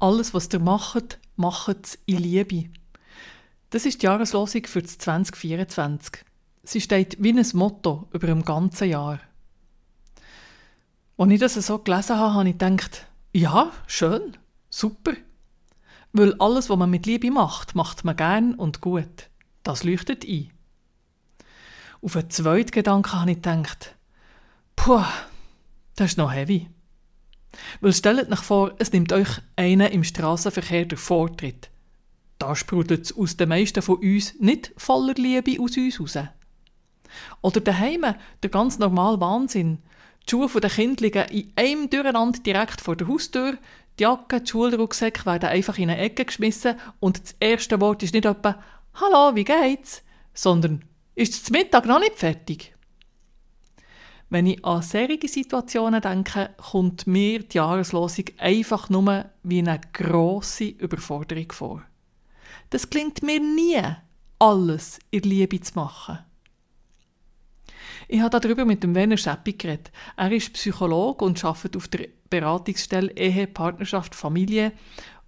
Alles, was ihr macht, macht es in Liebe. Das ist die Jahreslosung für das 2024. Sie steht wie ein Motto über dem ganzen Jahr. Als ich das so gelesen habe, habe ich gedacht, ja, schön, super. Weil alles, was man mit Liebe macht, macht man gern und gut. Das leuchtet ein. Auf einen zweiten Gedanken habe ich gedacht, puh, das ist noch heavy. Weil stellt euch vor, es nimmt euch einer im Straßenverkehr den Vortritt. Da sprudelt es aus den meisten von uns nicht voller Liebe aus uns raus. Oder daheim der ganz normale Wahnsinn. Die Schuhe der Kinder liegen in einem Durcheinander direkt vor der Haustür, die Jacke, die Schulrucksäcke werden einfach in eine Ecke geschmissen und das erste Wort ist nicht etwa «Hallo, wie geht's?», sondern «Ist es Mittag noch nicht fertig?» Wenn ich an solche Situationen denke, kommt mir die Jahreslosung einfach nur wie eine grosse Überforderung vor. Das klingt mir nie, alles in Liebe zu machen. Ich habe darüber mit dem Werner Scheppi geredet. Er ist Psychologe und arbeitet auf der Beratungsstelle Ehe, Partnerschaft, Familie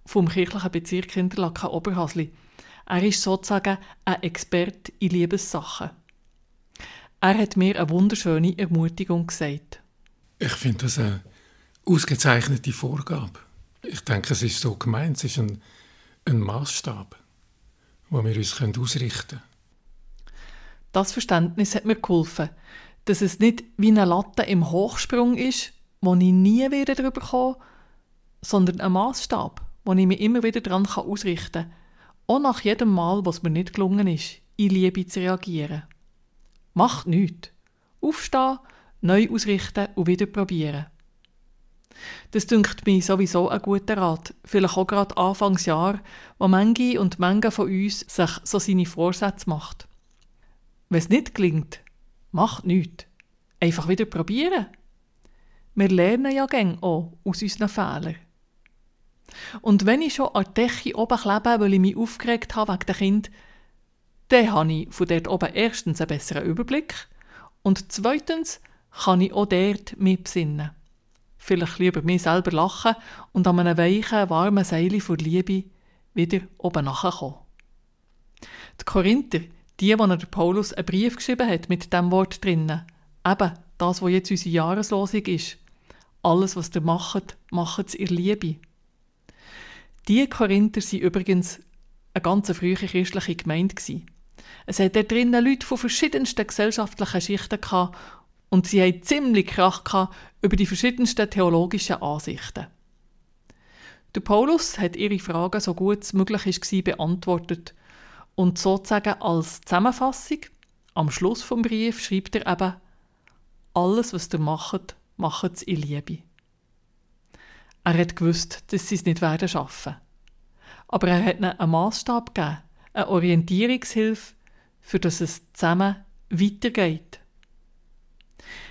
vom kirchlichen Bezirk Interlaken Oberhasli. Er ist sozusagen ein Experte in Liebessachen. Er hat mir eine wunderschöne Ermutigung gesagt. Ich finde das eine ausgezeichnete Vorgabe. Ich denke, es ist so gemeint, es ist ein, ein Maßstab, wo wir uns ausrichten können. Das Verständnis hat mir geholfen, dass es nicht wie eine Latte im Hochsprung ist, wo ich nie wieder drüber komme, sondern ein Maßstab, wo ich mich immer wieder daran ausrichten kann, auch nach jedem Mal, was mir nicht gelungen ist, in Liebe zu reagieren. Macht nichts. Aufstehen, neu ausrichten und wieder probieren. Das dünkt mir sowieso ein guter Rat, vielleicht auch gerade Anfangsjahr, wo manche und manche von uns sich so seine Vorsätze macht. Wenn es nicht gelingt, macht nichts. Einfach wieder probieren. Wir lernen ja gern auch aus unseren Fehlern. Und wenn ich schon an der Decke oben klebe, weil ich mich aufgeregt habe wegen dem Kind, dann habe ich von dort oben erstens einen besseren Überblick und zweitens kann ich auch dort mich besinnen. Vielleicht lieber mir selber lachen und an einem weichen, warmen Seil vor Liebe wieder oben nachkommen. Die Korinther, die, wo der Paulus einen Brief geschrieben hat mit dem Wort drinnen. Eben das, was jetzt unsere Jahreslosung ist. Alles, was ihr macht, macht es in Liebe. Die Korinther waren übrigens eine ganz frühe christliche Gemeinde. Es hat dort drinnen Leute von verschiedensten gesellschaftlichen Schichten gehabt und sie hatten ziemlich Krach gehabt über die verschiedensten theologischen Ansichten. Der Paulus hat ihre Fragen so gut es möglich war beantwortet und sozusagen als Zusammenfassung, am Schluss vom Brief schreibt er eben, alles, was ihr macht, macht es in Liebe. Er hat gewusst, dass sie es nicht werden schaffen. Aber er hat ihnen einen Maßstab gegeben, eine Orientierungshilfe, für das es zusammen weitergeht.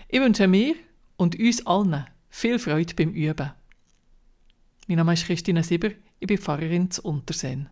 Ich wünsche mir und uns allen viel Freude beim Üben. Mein Name ist Christine Sieber, ich bin Pfarrerin zu Unterseen.